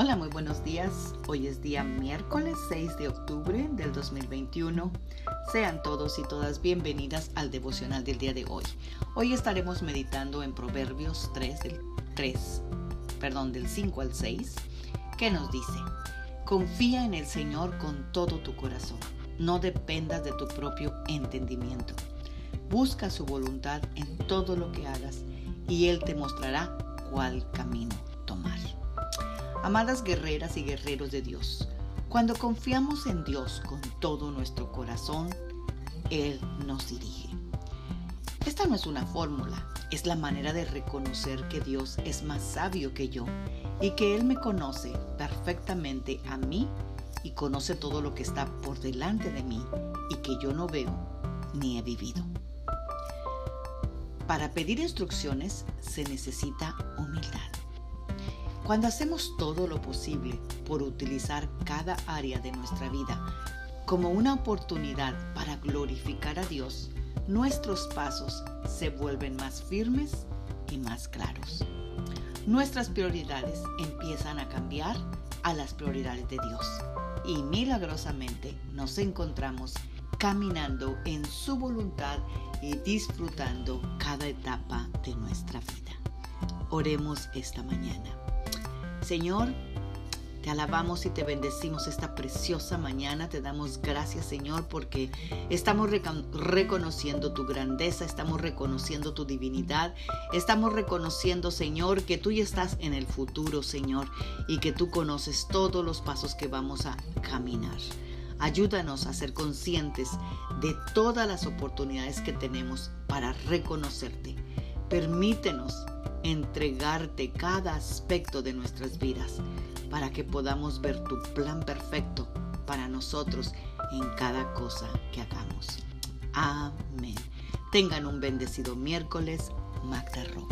Hola, muy buenos días. Hoy es día miércoles 6 de octubre del 2021. Sean todos y todas bienvenidas al devocional del día de hoy. Hoy estaremos meditando en Proverbios 3 del 3, perdón, del 5 al 6, que nos dice: Confía en el Señor con todo tu corazón. No dependas de tu propio entendimiento. Busca su voluntad en todo lo que hagas y Él te mostrará cuál camino. Amadas guerreras y guerreros de Dios, cuando confiamos en Dios con todo nuestro corazón, Él nos dirige. Esta no es una fórmula, es la manera de reconocer que Dios es más sabio que yo y que Él me conoce perfectamente a mí y conoce todo lo que está por delante de mí y que yo no veo ni he vivido. Para pedir instrucciones se necesita humildad. Cuando hacemos todo lo posible por utilizar cada área de nuestra vida como una oportunidad para glorificar a Dios, nuestros pasos se vuelven más firmes y más claros. Nuestras prioridades empiezan a cambiar a las prioridades de Dios y milagrosamente nos encontramos caminando en su voluntad y disfrutando cada etapa de nuestra vida. Oremos esta mañana. Señor, te alabamos y te bendecimos esta preciosa mañana. Te damos gracias, Señor, porque estamos reconociendo tu grandeza, estamos reconociendo tu divinidad, estamos reconociendo, Señor, que tú ya estás en el futuro, Señor, y que tú conoces todos los pasos que vamos a caminar. Ayúdanos a ser conscientes de todas las oportunidades que tenemos para reconocerte. Permítenos entregarte cada aspecto de nuestras vidas para que podamos ver tu plan perfecto para nosotros en cada cosa que hagamos. Amén. Tengan un bendecido miércoles, Magda.